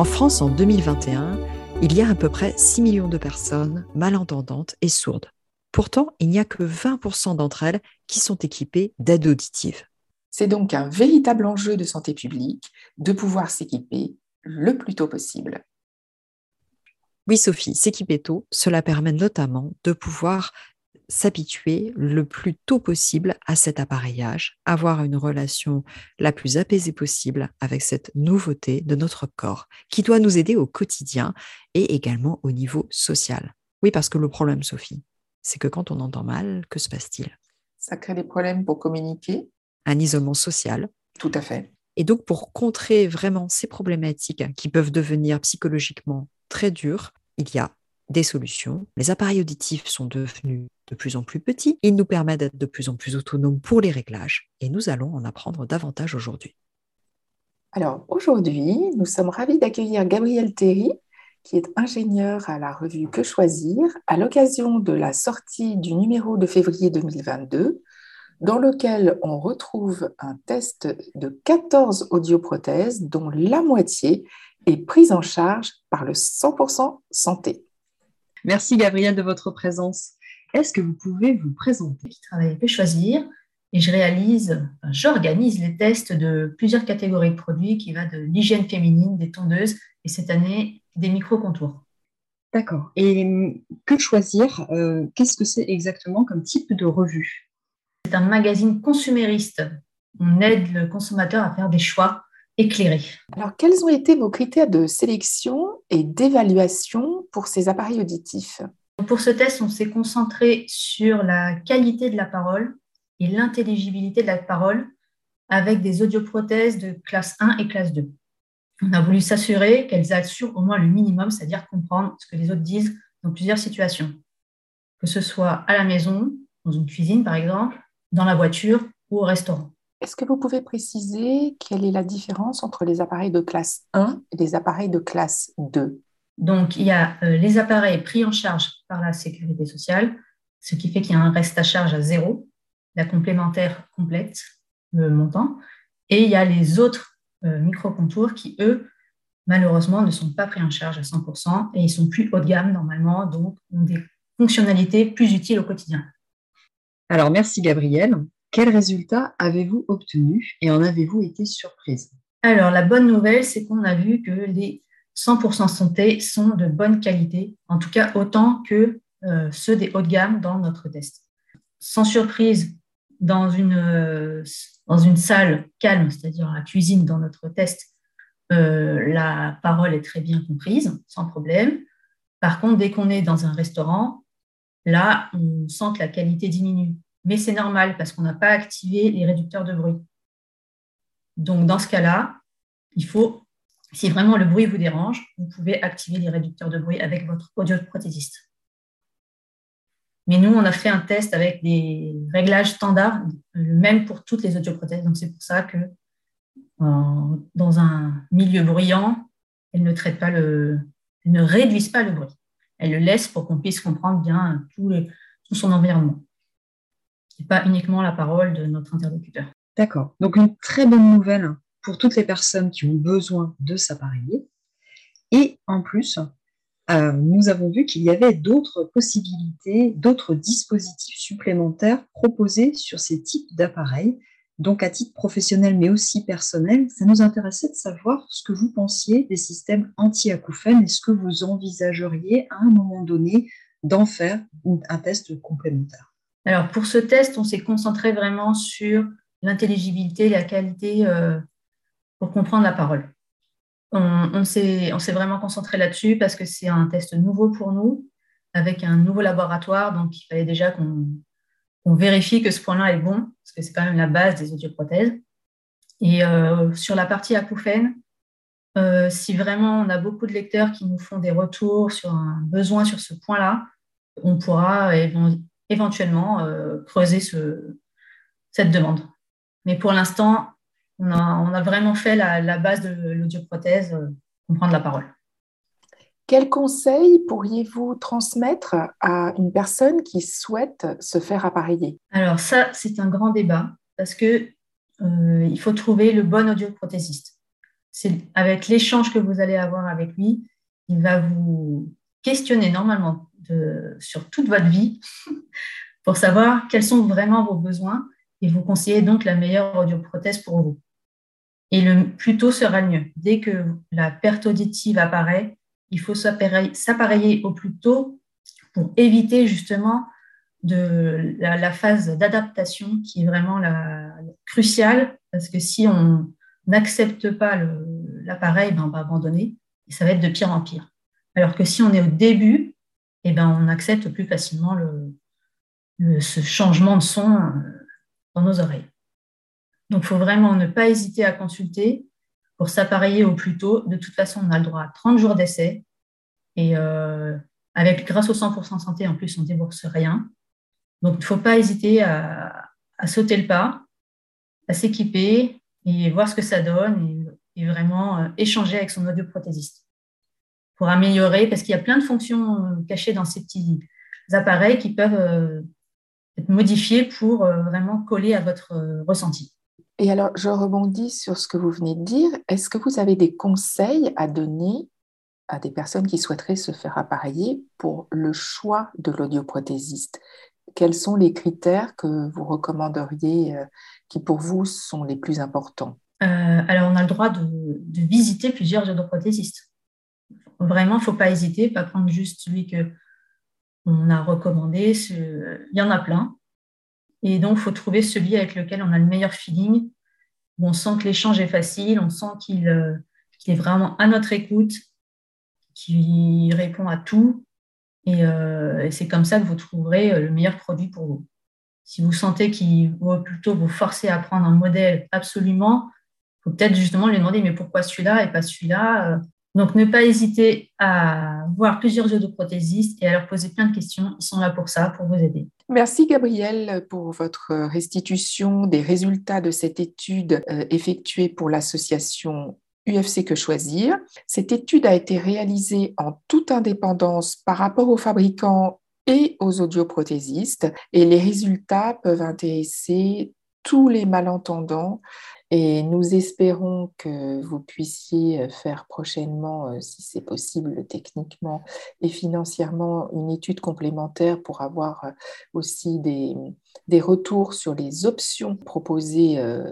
En France, en 2021, il y a à peu près 6 millions de personnes malentendantes et sourdes. Pourtant, il n'y a que 20% d'entre elles qui sont équipées d'aides auditives. C'est donc un véritable enjeu de santé publique de pouvoir s'équiper le plus tôt possible. Oui, Sophie, s'équiper tôt, cela permet notamment de pouvoir s'habituer le plus tôt possible à cet appareillage, avoir une relation la plus apaisée possible avec cette nouveauté de notre corps qui doit nous aider au quotidien et également au niveau social. Oui, parce que le problème, Sophie, c'est que quand on entend mal, que se passe-t-il? Ça crée des problèmes pour communiquer. Un isolement social. Tout à fait. Et donc, pour contrer vraiment ces problématiques qui peuvent devenir psychologiquement très dures, il y a des solutions. Les appareils auditifs sont devenus de plus en plus petits. Ils nous permettent d'être de plus en plus autonomes pour les réglages et nous allons en apprendre davantage aujourd'hui. Alors aujourd'hui, nous sommes ravis d'accueillir Gabriel Terry, qui est ingénieur à la revue Que choisir, à l'occasion de la sortie du numéro de février 2022, dans lequel on retrouve un test de 14 audioprothèses dont la moitié est prise en charge par le 100% santé. Merci Gabriel de votre présence. Est-ce que vous pouvez vous présenter? Je travaille à Choisir et je réalise, j'organise les tests de plusieurs catégories de produits qui va de l'hygiène féminine, des tondeuses et cette année des micro-contours. D'accord. Et que choisir? Euh, Qu'est-ce que c'est exactement comme type de revue? C'est un magazine consumériste. On aide le consommateur à faire des choix éclairés. Alors, quels ont été vos critères de sélection et d'évaluation pour ces appareils auditifs pour ce test, on s'est concentré sur la qualité de la parole et l'intelligibilité de la parole avec des audioprothèses de classe 1 et classe 2. On a voulu s'assurer qu'elles assurent au moins le minimum, c'est-à-dire comprendre ce que les autres disent dans plusieurs situations, que ce soit à la maison, dans une cuisine par exemple, dans la voiture ou au restaurant. Est-ce que vous pouvez préciser quelle est la différence entre les appareils de classe 1 et les appareils de classe 2 donc, il y a euh, les appareils pris en charge par la sécurité sociale, ce qui fait qu'il y a un reste à charge à zéro, la complémentaire complète le montant, et il y a les autres euh, micro-contours qui, eux, malheureusement, ne sont pas pris en charge à 100% et ils sont plus haut de gamme normalement, donc ont des fonctionnalités plus utiles au quotidien. Alors, merci Gabriel. Quels résultats avez-vous obtenus et en avez-vous été surprise? Alors, la bonne nouvelle, c'est qu'on a vu que les 100% santé sont de bonne qualité, en tout cas autant que euh, ceux des haut de gamme dans notre test. Sans surprise, dans une, euh, dans une salle calme, c'est-à-dire la cuisine dans notre test, euh, la parole est très bien comprise, sans problème. Par contre, dès qu'on est dans un restaurant, là, on sent que la qualité diminue. Mais c'est normal parce qu'on n'a pas activé les réducteurs de bruit. Donc, dans ce cas-là, il faut si vraiment le bruit vous dérange, vous pouvez activer les réducteurs de bruit avec votre audioprothésiste. Mais nous, on a fait un test avec des réglages standards, même pour toutes les audioprothèses. Donc, c'est pour ça que dans un milieu bruyant, elles ne traitent pas le, ne réduisent pas le bruit. Elles le laissent pour qu'on puisse comprendre bien tout son environnement. Et pas uniquement la parole de notre interlocuteur. D'accord. Donc, une très bonne nouvelle pour toutes les personnes qui ont besoin de s'appareiller. Et en plus, euh, nous avons vu qu'il y avait d'autres possibilités, d'autres dispositifs supplémentaires proposés sur ces types d'appareils. Donc à titre professionnel, mais aussi personnel, ça nous intéressait de savoir ce que vous pensiez des systèmes anti-acouphènes et ce que vous envisageriez à un moment donné d'en faire un test complémentaire. Alors pour ce test, on s'est concentré vraiment sur l'intelligibilité, la qualité euh, pour comprendre la parole. On, on s'est vraiment concentré là-dessus parce que c'est un test nouveau pour nous, avec un nouveau laboratoire, donc il fallait déjà qu'on vérifie que ce point-là est bon, parce que c'est quand même la base des audioprothèses. Et euh, sur la partie acouphène, euh, si vraiment on a beaucoup de lecteurs qui nous font des retours sur un besoin sur ce point-là, on pourra éventuellement euh, creuser ce, cette demande. Mais pour l'instant, on a, vraiment fait la, base de l'audioprothèse, euh, comprendre la parole. Quel conseil pourriez-vous transmettre à une personne qui souhaite se faire appareiller? Alors ça, c'est un grand débat parce que euh, il faut trouver le bon audioprothésiste. c'est avec l'échange que vous allez avoir avec lui, il va vous questionner normalement sur toute votre vie pour savoir quels sont vraiment vos besoins et vous conseiller donc la meilleure audioprothèse pour vous. Et le plus tôt sera le mieux. Dès que la perte auditive apparaît, il faut s'appareiller au plus tôt pour éviter justement de la, phase d'adaptation qui est vraiment la, cruciale, parce que si on n'accepte pas l'appareil, ben on va abandonner et ça va être de pire en pire. Alors que si on est au début, eh ben on accepte plus facilement le, ce changement de son euh, dans nos oreilles. Donc, il faut vraiment ne pas hésiter à consulter pour s'appareiller au plus tôt. De toute façon, on a le droit à 30 jours d'essai. Et euh, avec, grâce au 100% santé, en plus, on ne débourse rien. Donc, il ne faut pas hésiter à, sauter le pas, à s'équiper et voir ce que ça donne et, vraiment euh, échanger avec son audioprothésiste pour améliorer, parce qu'il y a plein de fonctions euh, cachées dans ces petits appareils qui peuvent être modifiés pour vraiment coller à votre ressenti. Et alors, je rebondis sur ce que vous venez de dire. Est-ce que vous avez des conseils à donner à des personnes qui souhaiteraient se faire appareiller pour le choix de l'audioprothésiste? Quels sont les critères que vous recommanderiez euh, qui pour vous sont les plus importants? Euh, Alors, on a le droit de, visiter plusieurs audioprothésistes. Vraiment, il ne faut pas hésiter, pas prendre juste celui que on a recommandé. Il y en a plein. Et donc, il faut trouver celui avec lequel on a le meilleur feeling, où on sent que l'échange est facile, on sent qu'il euh, est vraiment à notre écoute, qu'il répond à tout. Euh, et, c'est comme ça que vous trouverez euh, le meilleur produit pour vous. Si vous sentez qu'il vaut plutôt vous forcer à prendre un modèle absolument, il faut peut-être justement lui demander mais pourquoi celui-là et pas celui-là donc, ne pas hésiter à voir plusieurs audioprothésistes et à leur poser plein de questions. Ils sont là pour ça, pour vous aider. Merci Gabriel pour votre restitution des résultats de cette étude euh, effectuée pour l'association UFC Que Choisir. Cette étude a été réalisée en toute indépendance par rapport aux fabricants et aux audioprothésistes et les résultats peuvent intéresser tous les malentendants et nous espérons que vous puissiez faire prochainement, euh, si c'est possible techniquement et financièrement, une étude complémentaire pour avoir euh, aussi des, des retours sur les options proposées euh,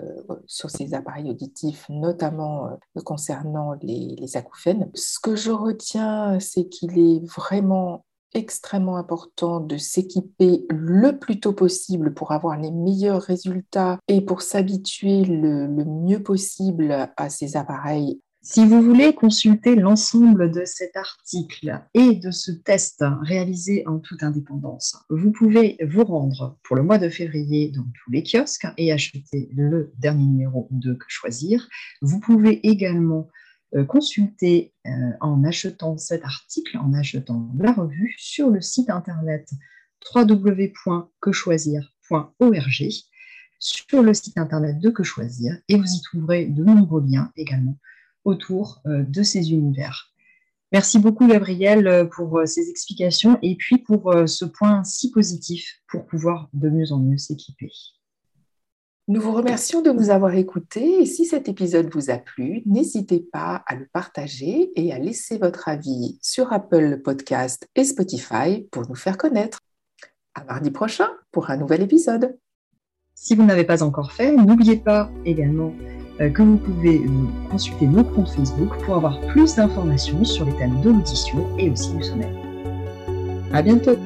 sur ces appareils auditifs, notamment concernant les, les acouphènes. Ce que je retiens, c'est qu'il est vraiment extrêmement important de s'équiper le plus tôt possible pour avoir les meilleurs résultats et pour s'habituer le, mieux possible à ces appareils. Si vous voulez consulter l'ensemble de cet article et de ce test réalisé en toute indépendance, vous pouvez vous rendre pour le mois de février dans tous les kiosques et acheter le dernier numéro de Que choisir. Vous pouvez également consulter euh, en achetant cet article, en achetant la revue sur le site internet www.quechoisir.org, sur le site internet de Que Choisir, et vous y trouverez de nombreux liens également autour euh, de ces univers. Merci beaucoup Gabriel pour ces explications et puis pour ce point si positif pour pouvoir de mieux en mieux s'équiper. Nous vous remercions de nous avoir écoutés et si cet épisode vous a plu, n'hésitez pas à le partager et à laisser votre avis sur Apple Podcast et Spotify pour nous faire connaître. À mardi prochain pour un nouvel épisode. Si vous n'avez pas encore fait, n'oubliez pas également euh, que vous pouvez consulter nos comptes Facebook pour avoir plus d'informations sur les thèmes de l'audition et aussi du sommeil. À bientôt!